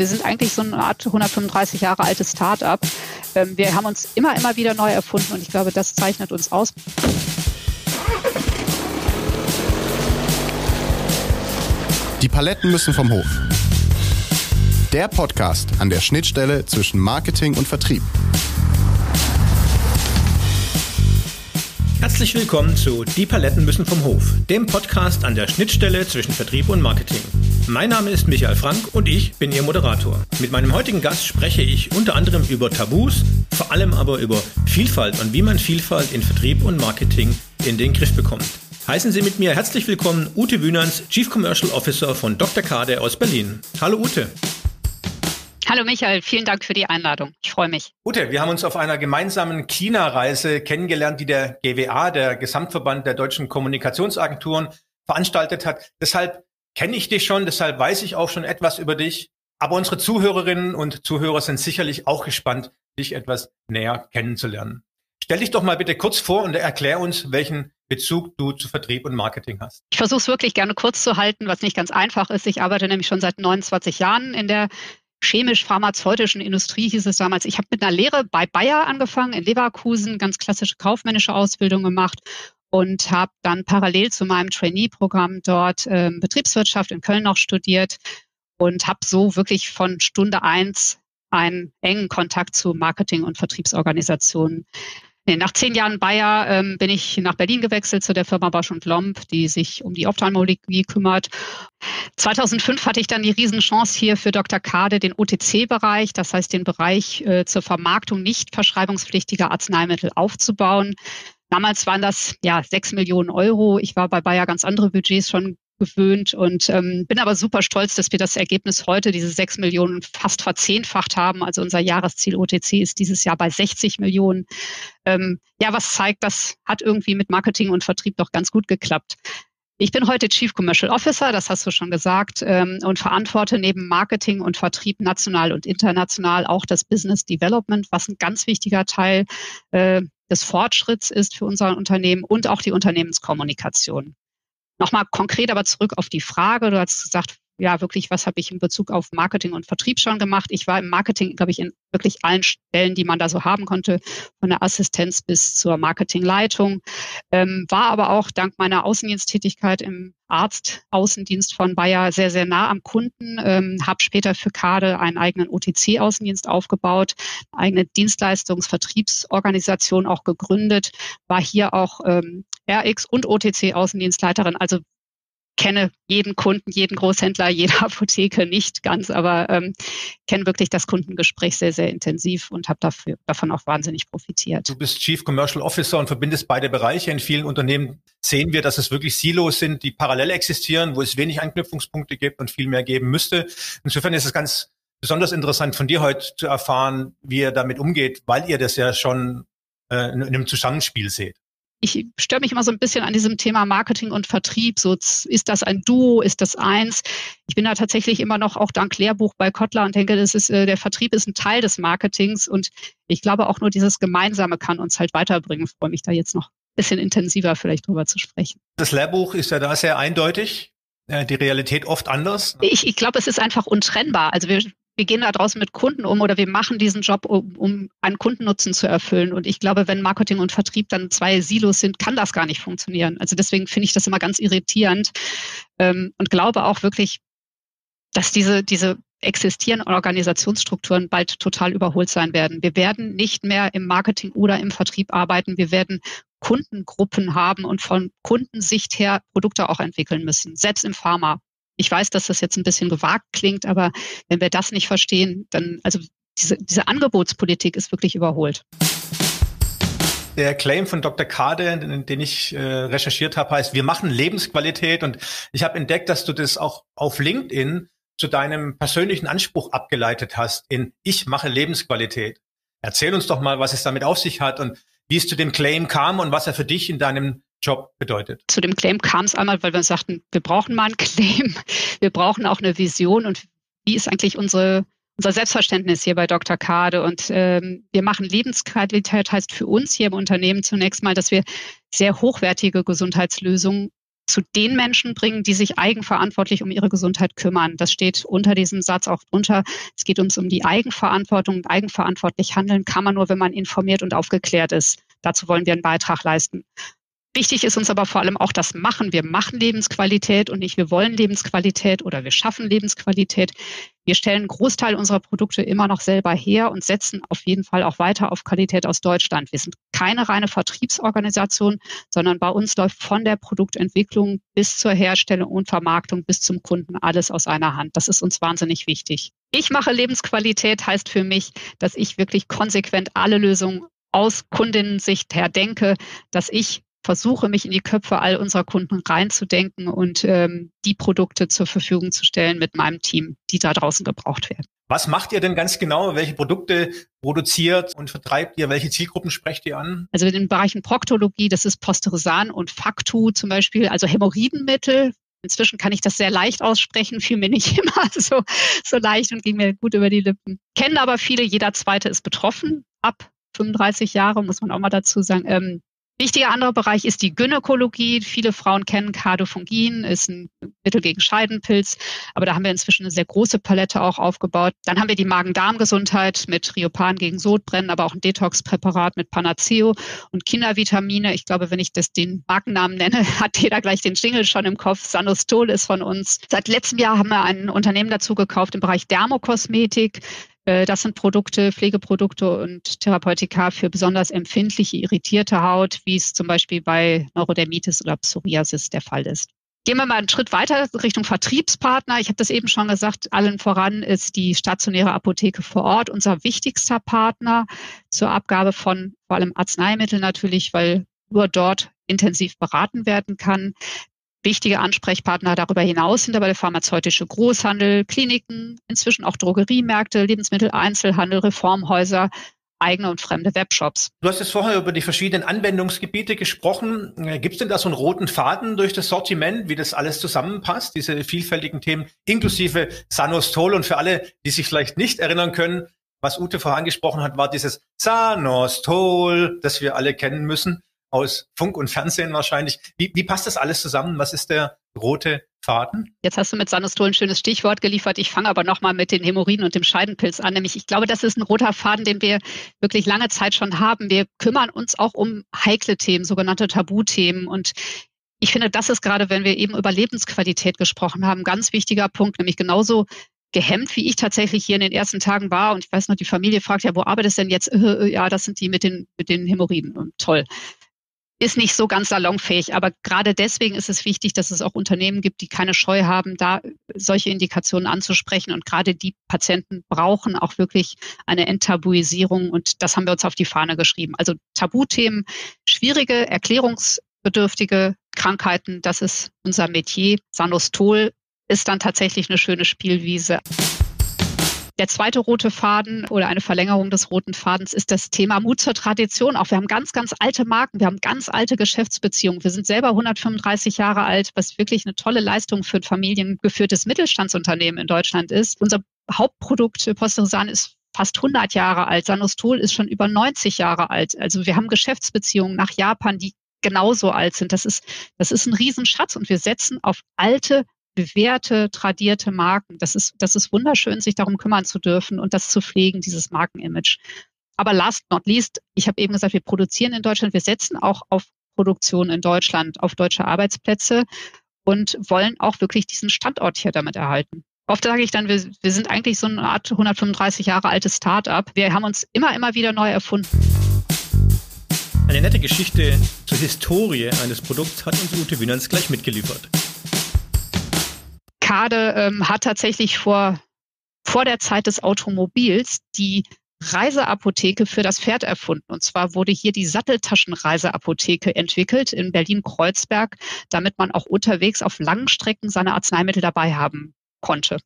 Wir sind eigentlich so eine Art 135 Jahre altes Start-up. Ähm, wir haben uns immer, immer wieder neu erfunden und ich glaube, das zeichnet uns aus. Die Paletten müssen vom Hof. Der Podcast an der Schnittstelle zwischen Marketing und Vertrieb. Herzlich willkommen zu Die Paletten müssen vom Hof, dem Podcast an der Schnittstelle zwischen Vertrieb und Marketing. Mein Name ist Michael Frank und ich bin Ihr Moderator. Mit meinem heutigen Gast spreche ich unter anderem über Tabus, vor allem aber über Vielfalt und wie man Vielfalt in Vertrieb und Marketing in den Griff bekommt. Heißen Sie mit mir herzlich willkommen Ute Wünans, Chief Commercial Officer von Dr. Kade aus Berlin. Hallo Ute. Hallo Michael, vielen Dank für die Einladung. Ich freue mich. Ute, wir haben uns auf einer gemeinsamen China-Reise kennengelernt, die der GWA, der Gesamtverband der deutschen Kommunikationsagenturen, veranstaltet hat. Deshalb kenne ich dich schon, deshalb weiß ich auch schon etwas über dich. Aber unsere Zuhörerinnen und Zuhörer sind sicherlich auch gespannt, dich etwas näher kennenzulernen. Stell dich doch mal bitte kurz vor und erklär uns, welchen Bezug du zu Vertrieb und Marketing hast. Ich versuche es wirklich gerne kurz zu halten, was nicht ganz einfach ist. Ich arbeite nämlich schon seit 29 Jahren in der chemisch-pharmazeutischen Industrie hieß es damals. Ich habe mit einer Lehre bei Bayer angefangen in Leverkusen, ganz klassische kaufmännische Ausbildung gemacht und habe dann parallel zu meinem Trainee-Programm dort äh, Betriebswirtschaft in Köln noch studiert und habe so wirklich von Stunde eins einen engen Kontakt zu Marketing- und Vertriebsorganisationen Nee, nach zehn Jahren Bayer ähm, bin ich nach Berlin gewechselt zu der Firma Bosch und Lomb, die sich um die Ophthalmologie kümmert. 2005 hatte ich dann die Riesenchance hier für Dr. Kade den OTC-Bereich, das heißt den Bereich äh, zur Vermarktung nicht verschreibungspflichtiger Arzneimittel aufzubauen. Damals waren das ja sechs Millionen Euro. Ich war bei Bayer ganz andere Budgets schon gewöhnt und ähm, bin aber super stolz, dass wir das Ergebnis heute, diese sechs Millionen, fast verzehnfacht haben. Also unser Jahresziel OTC ist dieses Jahr bei 60 Millionen. Ähm, ja, was zeigt, das hat irgendwie mit Marketing und Vertrieb doch ganz gut geklappt. Ich bin heute Chief Commercial Officer, das hast du schon gesagt, ähm, und verantworte neben Marketing und Vertrieb national und international auch das Business Development, was ein ganz wichtiger Teil äh, des Fortschritts ist für unser Unternehmen und auch die Unternehmenskommunikation. Nochmal konkret aber zurück auf die Frage. Du hast gesagt, ja, wirklich, was habe ich in Bezug auf Marketing und Vertrieb schon gemacht? Ich war im Marketing, glaube ich, in wirklich allen Stellen, die man da so haben konnte, von der Assistenz bis zur Marketingleitung. Ähm, war aber auch dank meiner Außendiensttätigkeit im Arztaußendienst von Bayer sehr, sehr nah am Kunden. Ähm, habe später für Kade einen eigenen OTC-Außendienst aufgebaut, eine eigene Dienstleistungsvertriebsorganisation auch gegründet, war hier auch ähm, RX und OTC-Außendienstleiterin, also kenne jeden Kunden, jeden Großhändler, jede Apotheke nicht ganz, aber ähm, kenne wirklich das Kundengespräch sehr, sehr intensiv und habe dafür davon auch wahnsinnig profitiert. Du bist Chief Commercial Officer und verbindest beide Bereiche. In vielen Unternehmen sehen wir, dass es wirklich Silos sind, die parallel existieren, wo es wenig Anknüpfungspunkte gibt und viel mehr geben müsste. Insofern ist es ganz besonders interessant von dir heute zu erfahren, wie ihr damit umgeht, weil ihr das ja schon äh, in einem Zusammenspiel seht ich störe mich immer so ein bisschen an diesem Thema Marketing und Vertrieb. So, ist das ein Duo? Ist das eins? Ich bin da tatsächlich immer noch auch dank Lehrbuch bei Kotler und denke, das ist, äh, der Vertrieb ist ein Teil des Marketings und ich glaube auch nur dieses Gemeinsame kann uns halt weiterbringen. Ich freue mich da jetzt noch ein bisschen intensiver vielleicht drüber zu sprechen. Das Lehrbuch ist ja da sehr eindeutig äh, die Realität oft anders? Ich, ich glaube, es ist einfach untrennbar. Also wir wir gehen da draußen mit Kunden um oder wir machen diesen Job, um, um einen Kundennutzen zu erfüllen. Und ich glaube, wenn Marketing und Vertrieb dann zwei Silos sind, kann das gar nicht funktionieren. Also deswegen finde ich das immer ganz irritierend ähm, und glaube auch wirklich, dass diese, diese existierenden Organisationsstrukturen bald total überholt sein werden. Wir werden nicht mehr im Marketing oder im Vertrieb arbeiten. Wir werden Kundengruppen haben und von Kundensicht her Produkte auch entwickeln müssen, selbst im Pharma. Ich weiß, dass das jetzt ein bisschen gewagt klingt, aber wenn wir das nicht verstehen, dann, also diese, diese Angebotspolitik ist wirklich überholt. Der Claim von Dr. Kade, den ich äh, recherchiert habe, heißt, wir machen Lebensqualität. Und ich habe entdeckt, dass du das auch auf LinkedIn zu deinem persönlichen Anspruch abgeleitet hast in Ich mache Lebensqualität. Erzähl uns doch mal, was es damit auf sich hat und wie es zu dem Claim kam und was er für dich in deinem Job bedeutet. Zu dem Claim kam es einmal, weil wir sagten, wir brauchen mal einen Claim, wir brauchen auch eine Vision und wie ist eigentlich unsere unser Selbstverständnis hier bei Dr. Kade und ähm, wir machen Lebensqualität heißt für uns hier im Unternehmen zunächst mal, dass wir sehr hochwertige Gesundheitslösungen zu den Menschen bringen, die sich eigenverantwortlich um ihre Gesundheit kümmern. Das steht unter diesem Satz auch drunter. Es geht uns um die Eigenverantwortung. Eigenverantwortlich handeln kann man nur, wenn man informiert und aufgeklärt ist. Dazu wollen wir einen Beitrag leisten. Wichtig ist uns aber vor allem auch das Machen. Wir machen Lebensqualität und nicht wir wollen Lebensqualität oder wir schaffen Lebensqualität. Wir stellen einen Großteil unserer Produkte immer noch selber her und setzen auf jeden Fall auch weiter auf Qualität aus Deutschland. Wir sind keine reine Vertriebsorganisation, sondern bei uns läuft von der Produktentwicklung bis zur Herstellung und Vermarktung bis zum Kunden alles aus einer Hand. Das ist uns wahnsinnig wichtig. Ich mache Lebensqualität heißt für mich, dass ich wirklich konsequent alle Lösungen aus Kundinnensicht her denke, dass ich versuche, mich in die Köpfe all unserer Kunden reinzudenken und ähm, die Produkte zur Verfügung zu stellen mit meinem Team, die da draußen gebraucht werden. Was macht ihr denn ganz genau? Welche Produkte produziert und vertreibt ihr? Welche Zielgruppen sprecht ihr an? Also in den Bereichen Proktologie, das ist Posteresan und Faktu zum Beispiel, also Hämorrhoidenmittel. Inzwischen kann ich das sehr leicht aussprechen, fiel mir nicht immer so, so leicht und ging mir gut über die Lippen. Kennen aber viele, jeder zweite ist betroffen. Ab 35 Jahre, muss man auch mal dazu sagen. Ähm, Wichtiger anderer Bereich ist die Gynäkologie. Viele Frauen kennen Cardofungin, ist ein Mittel gegen Scheidenpilz, aber da haben wir inzwischen eine sehr große Palette auch aufgebaut. Dann haben wir die Magen-Darm-Gesundheit mit Riopan gegen Sodbrennen, aber auch ein Detox-Präparat mit Panaceo und Kindervitamine. Ich glaube, wenn ich das den Markennamen nenne, hat jeder gleich den Jingle schon im Kopf. Sanostol ist von uns. Seit letztem Jahr haben wir ein Unternehmen dazu gekauft im Bereich Dermokosmetik. Äh, das sind Produkte, Pflegeprodukte und Therapeutika für besonders empfindliche, irritierte Haut, wie es zum Beispiel bei Neurodermitis oder Psoriasis der Fall ist. Gehen wir mal einen Schritt weiter Richtung Vertriebspartner. Ich habe das eben schon gesagt, allen voran ist die stationäre Apotheke vor Ort unser wichtigster Partner zur Abgabe von vor allem Arzneimitteln natürlich, weil nur dort intensiv beraten werden kann. Wichtige Ansprechpartner darüber hinaus sind aber der pharmazeutische Großhandel, Kliniken, inzwischen auch Drogeriemärkte, Lebensmitteleinzelhandel, Reformhäuser, eigene und fremde Webshops. Du hast jetzt vorher über die verschiedenen Anwendungsgebiete gesprochen. Äh, Gibt es denn da so einen roten Faden durch das Sortiment, wie das alles zusammenpasst, diese vielfältigen Themen, inklusive Sanostol und für alle, die sich vielleicht nicht erinnern können, was Ute vorher angesprochen hat, war dieses Sanostol, das wir alle kennen müssen aus Funk und Fernsehen wahrscheinlich. Wie, wie passt das alles zusammen? Was ist der rote Faden? Jetzt hast du mit Sanostol ein schönes Stichwort geliefert. Ich fange aber nochmal mit den Hämorrhoiden und dem Scheidenpilz an. Nämlich, ich glaube, das ist ein roter Faden, den wir wirklich lange Zeit schon haben. Wir kümmern uns auch um heikle Themen, sogenannte Tabuthemen. Und ich finde, das ist gerade, wenn wir eben über Lebensqualität gesprochen haben, ein ganz wichtiger Punkt, nämlich genauso gehemmt, wie ich tatsächlich hier in den ersten Tagen war. Und ich weiß noch, die Familie fragt ja, wo arbeitest denn jetzt? ja, das sind die mit den, mit den Hämorrhoiden. Und toll ist nicht so ganz salonfähig. Aber gerade deswegen ist es wichtig, dass es auch Unternehmen gibt, die keine Scheu haben, da solche Indikationen anzusprechen. Und gerade die Patienten brauchen auch wirklich eine Enttabuisierung. Und das haben wir uns auf die Fahne geschrieben. Also Tabuthemen, schwierige, erklärungsbedürftige Krankheiten, das ist unser Metier. Sanostol ist dann tatsächlich eine schöne Spielwiese. Der zweite rote Faden oder eine Verlängerung des roten Fadens ist das Thema Mut zur Tradition. Auch wir haben ganz, ganz alte Marken, wir haben ganz alte Geschäftsbeziehungen. Wir sind selber 135 Jahre alt, was wirklich eine tolle Leistung für ein familiengeführtes Mittelstandsunternehmen in Deutschland ist. Unser Hauptprodukt Posteresan ist fast 100 Jahre alt. Sanostol ist schon über 90 Jahre alt. Also wir haben Geschäftsbeziehungen nach Japan, die genauso alt sind. Das ist, das ist ein Riesenschatz und wir setzen auf alte bewährte, tradierte Marken. Das ist, das ist wunderschön, sich darum kümmern zu dürfen und das zu pflegen, dieses Markenimage. Aber last not least, ich habe eben gesagt, wir produzieren in Deutschland, wir setzen auch auf Produktion in Deutschland, auf deutsche Arbeitsplätze und wollen auch wirklich diesen Standort hier damit erhalten. Oft sage ich dann, wir, wir sind eigentlich so eine Art 135 Jahre altes Start-up. Wir haben uns immer, immer wieder neu erfunden. Eine nette Geschichte zur Historie eines Produkts hat uns Ute Wienerns gleich mitgeliefert. Kade ähm, hat tatsächlich vor, vor der Zeit des Automobils die Reiseapotheke für das Pferd erfunden. Und zwar wurde hier die Satteltaschenreiseapotheke entwickelt in Berlin-Kreuzberg, damit man auch unterwegs auf langen Strecken seine Arzneimittel dabei haben konnte.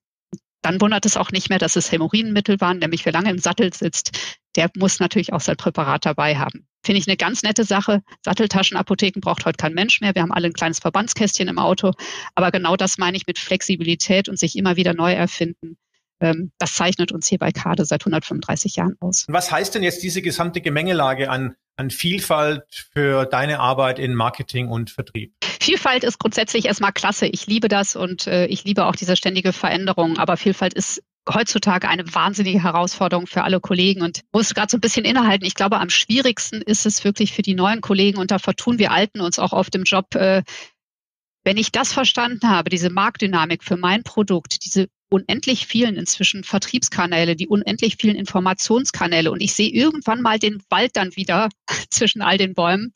Dann wundert es auch nicht mehr, dass es Hämorrhoidenmittel waren, nämlich wer lange im Sattel sitzt, der muss natürlich auch sein Präparat dabei haben. Finde ich eine ganz nette Sache. Satteltaschenapotheken braucht heute kein Mensch mehr. Wir haben alle ein kleines Verbandskästchen im Auto. Aber genau das meine ich mit Flexibilität und sich immer wieder neu erfinden. Ähm, das zeichnet uns hier bei Kade seit 135 Jahren aus. Was heißt denn jetzt diese gesamte Gemengelage an an Vielfalt für deine Arbeit in Marketing und Vertrieb? Vielfalt ist grundsätzlich erstmal klasse. Ich liebe das und äh, ich liebe auch diese ständige Veränderung. Aber Vielfalt ist heutzutage eine wahnsinnige Herausforderung für alle Kollegen und muss gerade so ein bisschen innehalten. Ich glaube, am schwierigsten ist es wirklich für die neuen Kollegen und da vertun wir Alten uns auch auf dem Job. Äh, wenn ich das verstanden habe, diese Marktdynamik für mein Produkt, diese unendlich vielen inzwischen Vertriebskanäle, die unendlich vielen Informationskanäle und ich sehe irgendwann mal den Wald dann wieder zwischen all den Bäumen,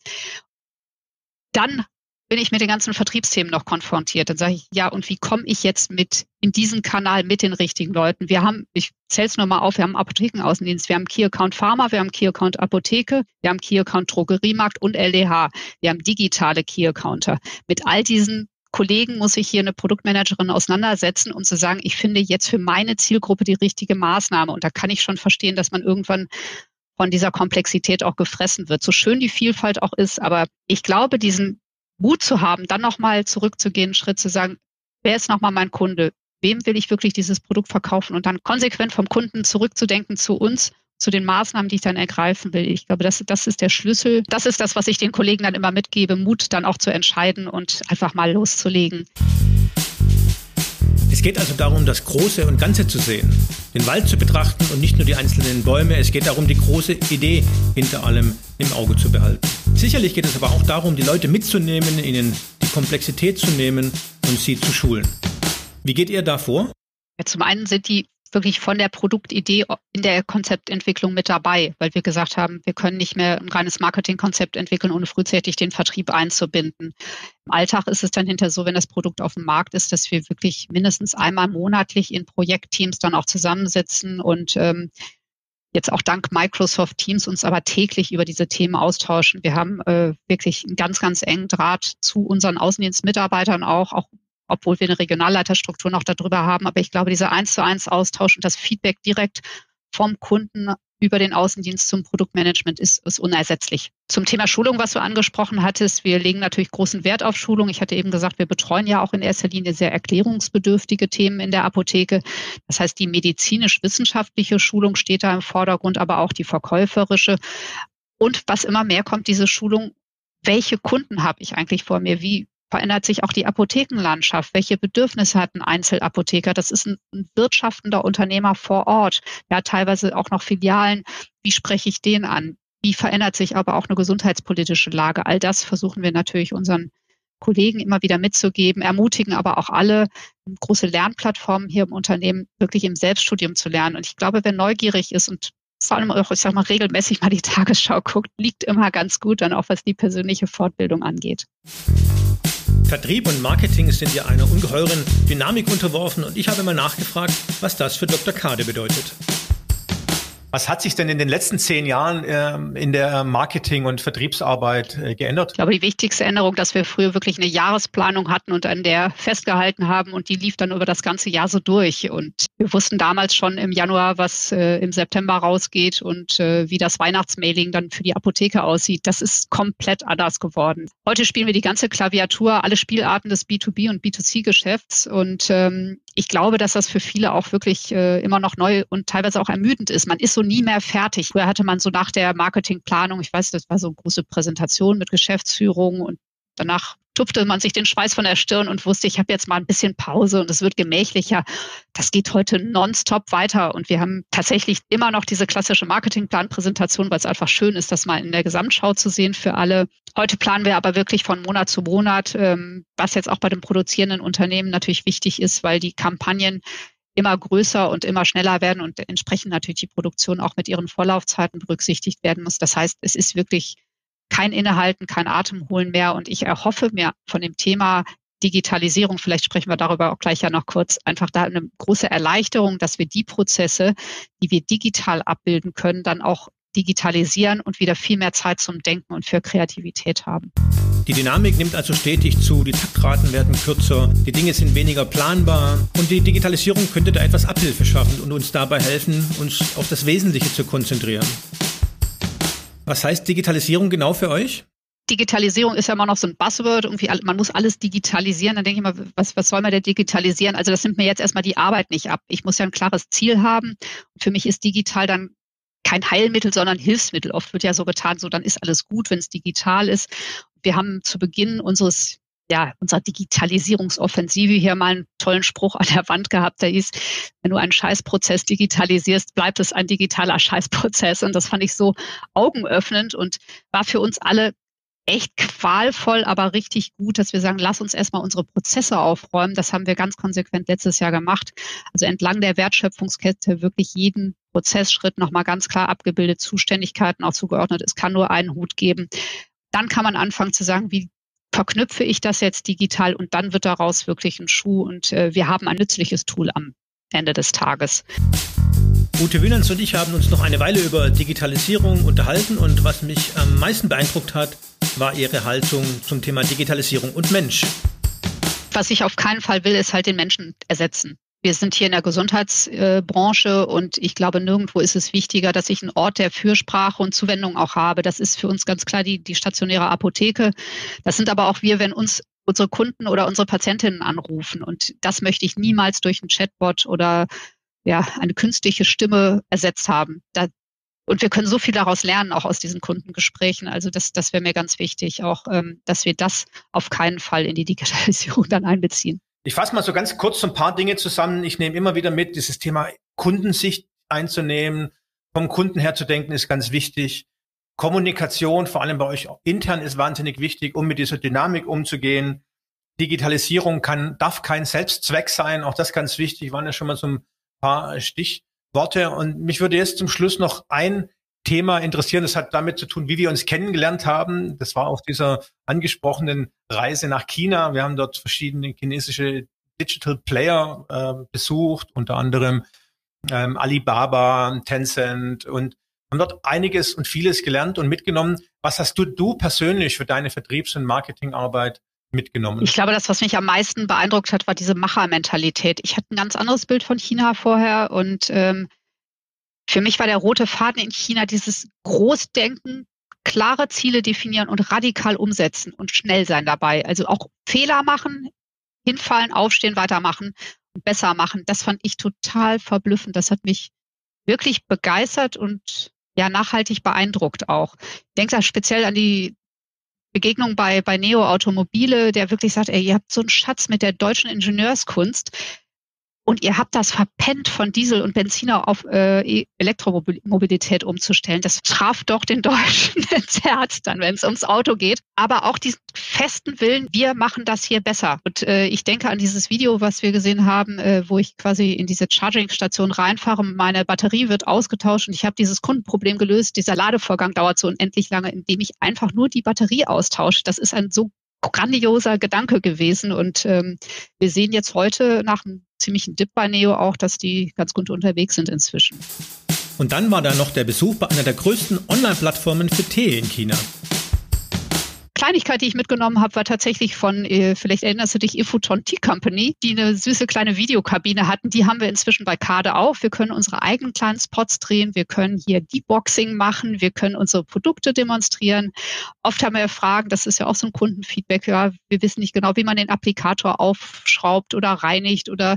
dann bin ich mit den ganzen Vertriebsthemen noch konfrontiert. Dann sage ich, ja, und wie komme ich jetzt mit in diesen Kanal mit den richtigen Leuten? Wir haben, ich zähle es nur mal auf, wir haben Apothekenaußendienst, wir haben Key Account Pharma, wir haben Key Account Apotheke, wir haben Key Account Drogeriemarkt und LDH. Wir haben digitale Key Accounter. Mit all diesen Kollegen muss ich hier eine Produktmanagerin auseinandersetzen, um zu sagen, ich finde jetzt für meine Zielgruppe die richtige Maßnahme. Und da kann ich schon verstehen, dass man irgendwann von dieser Komplexität auch gefressen wird. So schön die Vielfalt auch ist, aber ich glaube, diesen Mut zu haben, dann nochmal zurückzugehen, einen Schritt zu sagen, wer ist nochmal mein Kunde? Wem will ich wirklich dieses Produkt verkaufen? Und dann konsequent vom Kunden zurückzudenken zu uns, zu den Maßnahmen, die ich dann ergreifen will. Ich glaube, das, das ist der Schlüssel. Das ist das, was ich den Kollegen dann immer mitgebe, Mut dann auch zu entscheiden und einfach mal loszulegen. Es geht also darum, das Große und Ganze zu sehen, den Wald zu betrachten und nicht nur die einzelnen Bäume. Es geht darum, die große Idee hinter allem im Auge zu behalten. Sicherlich geht es aber auch darum, die Leute mitzunehmen, ihnen die Komplexität zu nehmen und sie zu schulen. Wie geht ihr da vor? Ja, zum einen sind die wirklich von der Produktidee in der Konzeptentwicklung mit dabei, weil wir gesagt haben, wir können nicht mehr ein reines Marketingkonzept entwickeln, ohne frühzeitig den Vertrieb einzubinden. Im Alltag ist es dann hinterher so, wenn das Produkt auf dem Markt ist, dass wir wirklich mindestens einmal monatlich in Projektteams dann auch zusammensitzen und ähm, jetzt auch dank Microsoft Teams uns aber täglich über diese Themen austauschen. Wir haben äh, wirklich einen ganz, ganz engen Draht zu unseren Außendienstmitarbeitern auch, auch obwohl wir eine Regionalleiterstruktur noch darüber haben. Aber ich glaube, dieser eins zu eins Austausch und das Feedback direkt vom Kunden über den Außendienst zum Produktmanagement ist, ist unersetzlich. Zum Thema Schulung, was du angesprochen hattest, wir legen natürlich großen Wert auf Schulung. Ich hatte eben gesagt, wir betreuen ja auch in erster Linie sehr erklärungsbedürftige Themen in der Apotheke. Das heißt, die medizinisch-wissenschaftliche Schulung steht da im Vordergrund, aber auch die verkäuferische. Und was immer mehr kommt, diese Schulung, welche Kunden habe ich eigentlich vor mir? Wie verändert sich auch die Apothekenlandschaft. Welche Bedürfnisse hat ein Einzelapotheker? Das ist ein, ein wirtschaftender Unternehmer vor Ort. Hat teilweise auch noch Filialen. Wie spreche ich den an? Wie verändert sich aber auch eine gesundheitspolitische Lage? All das versuchen wir natürlich unseren Kollegen immer wieder mitzugeben, ermutigen aber auch alle, große Lernplattformen hier im Unternehmen wirklich im Selbststudium zu lernen. Und ich glaube, wer neugierig ist und vor allem auch, ich sag mal, regelmäßig mal die Tagesschau guckt, liegt immer ganz gut dann auch, was die persönliche Fortbildung angeht. Vertrieb und Marketing sind ja einer ungeheuren Dynamik unterworfen und ich habe mal nachgefragt, was das für Dr. Kade bedeutet. Was hat sich denn in den letzten zehn Jahren äh, in der Marketing- und Vertriebsarbeit äh, geändert? Ich glaube, die wichtigste Änderung, dass wir früher wirklich eine Jahresplanung hatten und an der festgehalten haben und die lief dann über das ganze Jahr so durch. Und wir wussten damals schon im Januar, was äh, im September rausgeht und äh, wie das Weihnachtsmailing dann für die Apotheke aussieht. Das ist komplett anders geworden. Heute spielen wir die ganze Klaviatur, alle Spielarten des B2B und B2C-Geschäfts und ähm, ich glaube, dass das für viele auch wirklich immer noch neu und teilweise auch ermüdend ist. Man ist so nie mehr fertig. Früher hatte man so nach der Marketingplanung, ich weiß, das war so eine große Präsentation mit Geschäftsführung und danach tupfte man sich den Schweiß von der Stirn und wusste, ich habe jetzt mal ein bisschen Pause und es wird gemächlicher. Das geht heute nonstop weiter und wir haben tatsächlich immer noch diese klassische Marketingplanpräsentation, weil es einfach schön ist, das mal in der Gesamtschau zu sehen für alle. Heute planen wir aber wirklich von Monat zu Monat, ähm, was jetzt auch bei den produzierenden Unternehmen natürlich wichtig ist, weil die Kampagnen immer größer und immer schneller werden und entsprechend natürlich die Produktion auch mit ihren Vorlaufzeiten berücksichtigt werden muss. Das heißt, es ist wirklich kein Innehalten, kein Atemholen mehr. Und ich erhoffe mir von dem Thema Digitalisierung, vielleicht sprechen wir darüber auch gleich ja noch kurz, einfach da eine große Erleichterung, dass wir die Prozesse, die wir digital abbilden können, dann auch digitalisieren und wieder viel mehr Zeit zum Denken und für Kreativität haben. Die Dynamik nimmt also stetig zu, die Taktraten werden kürzer, die Dinge sind weniger planbar und die Digitalisierung könnte da etwas Abhilfe schaffen und uns dabei helfen, uns auf das Wesentliche zu konzentrieren. Was heißt Digitalisierung genau für euch? Digitalisierung ist ja immer noch so ein Buzzword, irgendwie man muss alles digitalisieren. Dann denke ich mal, was, was soll man denn digitalisieren? Also das nimmt mir jetzt erstmal die Arbeit nicht ab. Ich muss ja ein klares Ziel haben. Und für mich ist digital dann kein Heilmittel, sondern Hilfsmittel. Oft wird ja so getan, so dann ist alles gut, wenn es digital ist. Wir haben zu Beginn unseres ja, unserer Digitalisierungsoffensive hier mal einen tollen Spruch an der Wand gehabt, der hieß, wenn du einen Scheißprozess digitalisierst, bleibt es ein digitaler Scheißprozess. Und das fand ich so augenöffnend und war für uns alle echt qualvoll, aber richtig gut, dass wir sagen, lass uns erstmal unsere Prozesse aufräumen. Das haben wir ganz konsequent letztes Jahr gemacht. Also entlang der Wertschöpfungskette wirklich jeden Prozessschritt nochmal ganz klar abgebildet, Zuständigkeiten auch zugeordnet. Es kann nur einen Hut geben. Dann kann man anfangen zu sagen, wie verknüpfe ich das jetzt digital und dann wird daraus wirklich ein Schuh und äh, wir haben ein nützliches Tool am Ende des Tages. Ute Wünens und ich haben uns noch eine Weile über Digitalisierung unterhalten und was mich am meisten beeindruckt hat, war ihre Haltung zum Thema Digitalisierung und Mensch. Was ich auf keinen Fall will, ist halt den Menschen ersetzen. Wir sind hier in der Gesundheitsbranche und ich glaube, nirgendwo ist es wichtiger, dass ich einen Ort der Fürsprache und Zuwendung auch habe. Das ist für uns ganz klar die, die stationäre Apotheke. Das sind aber auch wir, wenn uns unsere Kunden oder unsere Patientinnen anrufen. Und das möchte ich niemals durch einen Chatbot oder ja, eine künstliche Stimme ersetzt haben. Da, und wir können so viel daraus lernen, auch aus diesen Kundengesprächen. Also das, das wäre mir ganz wichtig, auch, ähm, dass wir das auf keinen Fall in die Digitalisierung dann einbeziehen. Ich fasse mal so ganz kurz so ein paar Dinge zusammen. Ich nehme immer wieder mit, dieses Thema Kundensicht einzunehmen, vom Kunden her zu denken, ist ganz wichtig. Kommunikation, vor allem bei euch intern, ist wahnsinnig wichtig, um mit dieser Dynamik umzugehen. Digitalisierung kann, darf kein Selbstzweck sein. Auch das ganz wichtig. Waren ja schon mal so ein paar Stichworte. Und mich würde jetzt zum Schluss noch ein Thema interessieren. Das hat damit zu tun, wie wir uns kennengelernt haben. Das war auf dieser angesprochenen Reise nach China. Wir haben dort verschiedene chinesische Digital Player äh, besucht, unter anderem ähm, Alibaba, Tencent und haben dort einiges und vieles gelernt und mitgenommen. Was hast du, du persönlich für deine Vertriebs- und Marketingarbeit mitgenommen? Ich glaube, das, was mich am meisten beeindruckt hat, war diese Machermentalität. Ich hatte ein ganz anderes Bild von China vorher und ähm, für mich war der rote Faden in China dieses Großdenken, klare Ziele definieren und radikal umsetzen und schnell sein dabei. Also auch Fehler machen, hinfallen, aufstehen, weitermachen und besser machen. Das fand ich total verblüffend. Das hat mich wirklich begeistert und ja, nachhaltig beeindruckt auch. Ich denke da speziell an die Begegnung bei, bei Neo Automobile, der wirklich sagt, ey, ihr habt so einen Schatz mit der deutschen Ingenieurskunst und ihr habt das verpennt, von Diesel und Benziner auf äh, e-, Elektromobilität umzustellen. Das traf doch den Deutschen ins Herz dann, wenn es ums Auto geht. Aber auch diesen festen Willen, wir machen das hier besser. Und äh, ich denke an dieses Video, was wir gesehen haben, äh, wo ich quasi in diese Charging-Station reinfahre, meine Batterie wird ausgetauscht und ich habe dieses Kundenproblem gelöst. Dieser Ladevorgang dauert so unendlich lange, indem ich einfach nur die Batterie austausche. Das ist ein so grandioser Gedanke gewesen. Und ähm, wir sehen jetzt heute nach einem ziemlichen Dip bei Neo auch, dass die ganz gut unterwegs sind inzwischen. Und dann war da noch der Besuch bei einer der größten Online-Plattformen für Tee in China. Kleinigkeit, die ich mitgenommen habe, war tatsächlich von, äh, vielleicht erinnerst du dich, Ifuton Tea Company, die eine süße kleine Videokabine hatten. Die haben wir inzwischen bei Kade auch. Wir können unsere eigenen kleinen Spots drehen. Wir können hier Deboxing machen. Wir können unsere Produkte demonstrieren. Oft haben wir Fragen, das ist ja auch so ein Kundenfeedback. Ja, wir wissen nicht genau, wie man den Applikator aufschraubt oder reinigt oder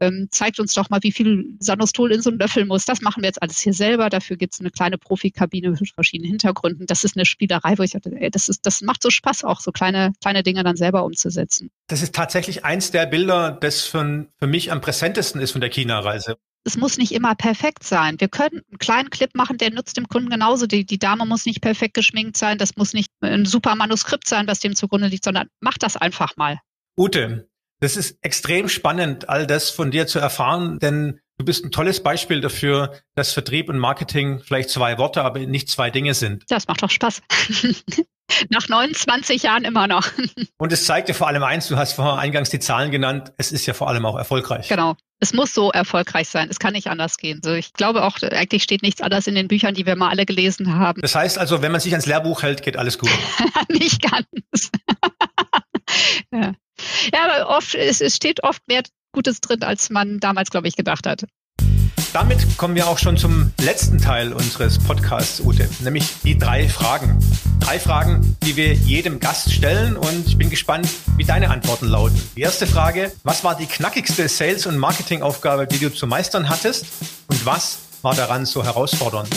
ähm, zeigt uns doch mal, wie viel Sanostol in so einen Löffel muss. Das machen wir jetzt alles hier selber. Dafür gibt es eine kleine Profikabine mit verschiedenen Hintergründen. Das ist eine Spielerei, wo ich dachte, ey, das, ist, das macht so Spaß, auch so kleine, kleine Dinge dann selber umzusetzen. Das ist tatsächlich eins der Bilder, das für, für mich am präsentesten ist von der China-Reise es muss nicht immer perfekt sein. Wir können einen kleinen Clip machen, der nutzt dem Kunden genauso. Die, die Dame muss nicht perfekt geschminkt sein, das muss nicht ein super Manuskript sein, was dem zugrunde liegt, sondern mach das einfach mal. Ute, das ist extrem spannend, all das von dir zu erfahren, denn du bist ein tolles Beispiel dafür, dass Vertrieb und Marketing vielleicht zwei Worte, aber nicht zwei Dinge sind. Das macht doch Spaß. Nach 29 Jahren immer noch. Und es zeigt dir vor allem eins, du hast vorher eingangs die Zahlen genannt, es ist ja vor allem auch erfolgreich. Genau. Es muss so erfolgreich sein. Es kann nicht anders gehen. So, ich glaube auch, eigentlich steht nichts anderes in den Büchern, die wir mal alle gelesen haben. Das heißt also, wenn man sich ans Lehrbuch hält, geht alles gut. nicht ganz. ja. Ja, aber oft, es, es steht oft mehr Gutes drin, als man damals, glaube ich, gedacht hat. Damit kommen wir auch schon zum letzten Teil unseres Podcasts, Ute, nämlich die drei Fragen. Drei Fragen, die wir jedem Gast stellen und ich bin gespannt, wie deine Antworten lauten. Die erste Frage, was war die knackigste Sales- und Marketingaufgabe, die du zu meistern hattest und was war daran so herausfordernd?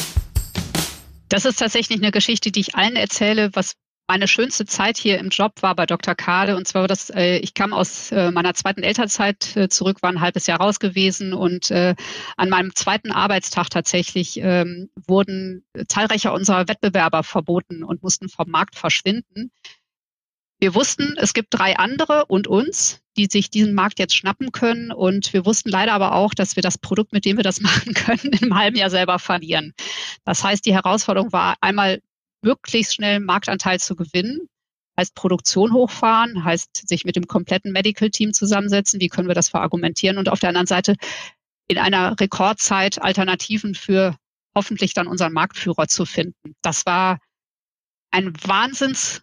Das ist tatsächlich eine Geschichte, die ich allen erzähle, was meine schönste Zeit hier im Job war bei Dr. Kade. Und zwar war das, äh, ich kam aus äh, meiner zweiten Elternzeit äh, zurück, war ein halbes Jahr raus gewesen und äh, an meinem zweiten Arbeitstag tatsächlich ähm, wurden zahlreiche unserer Wettbewerber verboten und mussten vom Markt verschwinden. Wir wussten, es gibt drei andere und uns, die sich diesen Markt jetzt schnappen können. Und wir wussten leider aber auch, dass wir das Produkt, mit dem wir das machen können, einem halben Jahr selber verlieren. Das heißt, die Herausforderung war einmal möglichst schnell Marktanteil zu gewinnen. Heißt Produktion hochfahren, heißt sich mit dem kompletten Medical Team zusammensetzen. Wie können wir das verargumentieren? Und auf der anderen Seite in einer Rekordzeit Alternativen für hoffentlich dann unseren Marktführer zu finden. Das war ein Wahnsinns,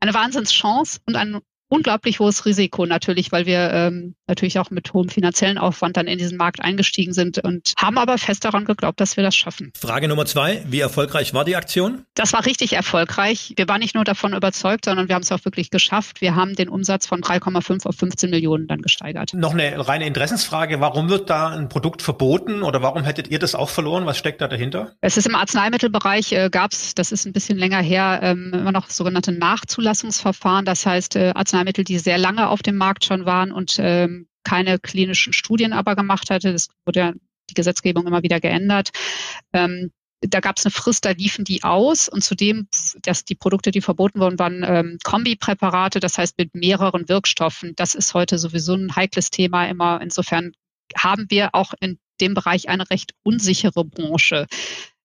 eine Wahnsinnschance und ein unglaublich hohes Risiko natürlich, weil wir ähm, natürlich auch mit hohem finanziellen Aufwand dann in diesen Markt eingestiegen sind und haben aber fest daran geglaubt, dass wir das schaffen. Frage Nummer zwei, wie erfolgreich war die Aktion? Das war richtig erfolgreich. Wir waren nicht nur davon überzeugt, sondern wir haben es auch wirklich geschafft. Wir haben den Umsatz von 3,5 auf 15 Millionen dann gesteigert. Noch eine reine Interessensfrage. Warum wird da ein Produkt verboten oder warum hättet ihr das auch verloren? Was steckt da dahinter? Es ist im Arzneimittelbereich, äh, gab es, das ist ein bisschen länger her, ähm, immer noch sogenannte Nachzulassungsverfahren. Das heißt, äh, Arzneimittel Arzneimittel, die sehr lange auf dem Markt schon waren und ähm, keine klinischen Studien aber gemacht hatte. Das wurde ja die Gesetzgebung immer wieder geändert. Ähm, da gab es eine Frist, da liefen die aus und zudem, dass die Produkte, die verboten wurden, waren ähm, Kombipräparate, das heißt mit mehreren Wirkstoffen. Das ist heute sowieso ein heikles Thema immer. Insofern haben wir auch in dem Bereich eine recht unsichere Branche.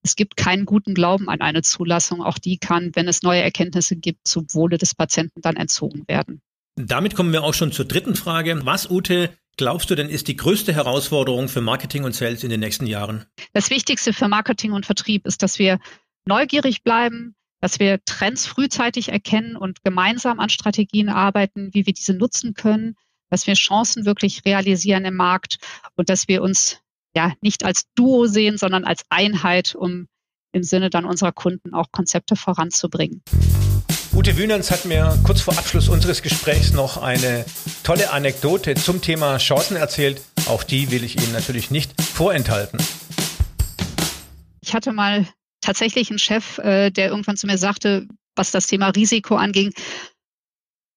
Es gibt keinen guten Glauben an eine Zulassung. Auch die kann, wenn es neue Erkenntnisse gibt, zum Wohle des Patienten dann entzogen werden. Damit kommen wir auch schon zur dritten Frage. Was, Ute, glaubst du denn ist die größte Herausforderung für Marketing und Sales in den nächsten Jahren? Das Wichtigste für Marketing und Vertrieb ist, dass wir neugierig bleiben, dass wir Trends frühzeitig erkennen und gemeinsam an Strategien arbeiten, wie wir diese nutzen können, dass wir Chancen wirklich realisieren im Markt und dass wir uns ja nicht als Duo sehen, sondern als Einheit, um im Sinne dann unserer Kunden auch Konzepte voranzubringen. Ute Wünerns hat mir kurz vor Abschluss unseres Gesprächs noch eine tolle Anekdote zum Thema Chancen erzählt. Auch die will ich Ihnen natürlich nicht vorenthalten. Ich hatte mal tatsächlich einen Chef, äh, der irgendwann zu mir sagte, was das Thema Risiko anging,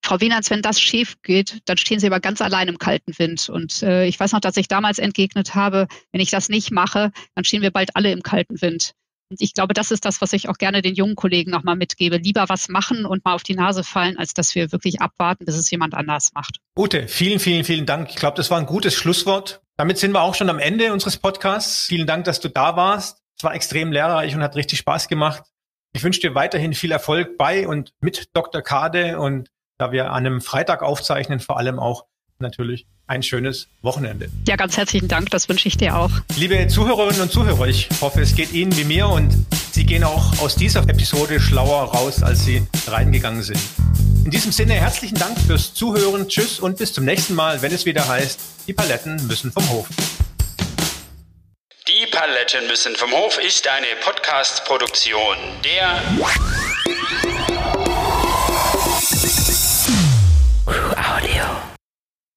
Frau Wienerns, wenn das schief geht, dann stehen Sie aber ganz allein im kalten Wind. Und äh, ich weiß noch, dass ich damals entgegnet habe, wenn ich das nicht mache, dann stehen wir bald alle im kalten Wind. Ich glaube, das ist das, was ich auch gerne den jungen Kollegen nochmal mitgebe. Lieber was machen und mal auf die Nase fallen, als dass wir wirklich abwarten, bis es jemand anders macht. Ute, vielen, vielen, vielen Dank. Ich glaube, das war ein gutes Schlusswort. Damit sind wir auch schon am Ende unseres Podcasts. Vielen Dank, dass du da warst. Es war extrem lehrreich und hat richtig Spaß gemacht. Ich wünsche dir weiterhin viel Erfolg bei und mit Dr. Kade und da wir an einem Freitag aufzeichnen, vor allem auch natürlich ein schönes Wochenende. Ja, ganz herzlichen Dank, das wünsche ich dir auch. Liebe Zuhörerinnen und Zuhörer, ich hoffe, es geht Ihnen wie mir und Sie gehen auch aus dieser Episode schlauer raus, als Sie reingegangen sind. In diesem Sinne herzlichen Dank fürs Zuhören, tschüss und bis zum nächsten Mal, wenn es wieder heißt, die Paletten müssen vom Hof. Die Paletten müssen vom Hof ist eine Podcast-Produktion der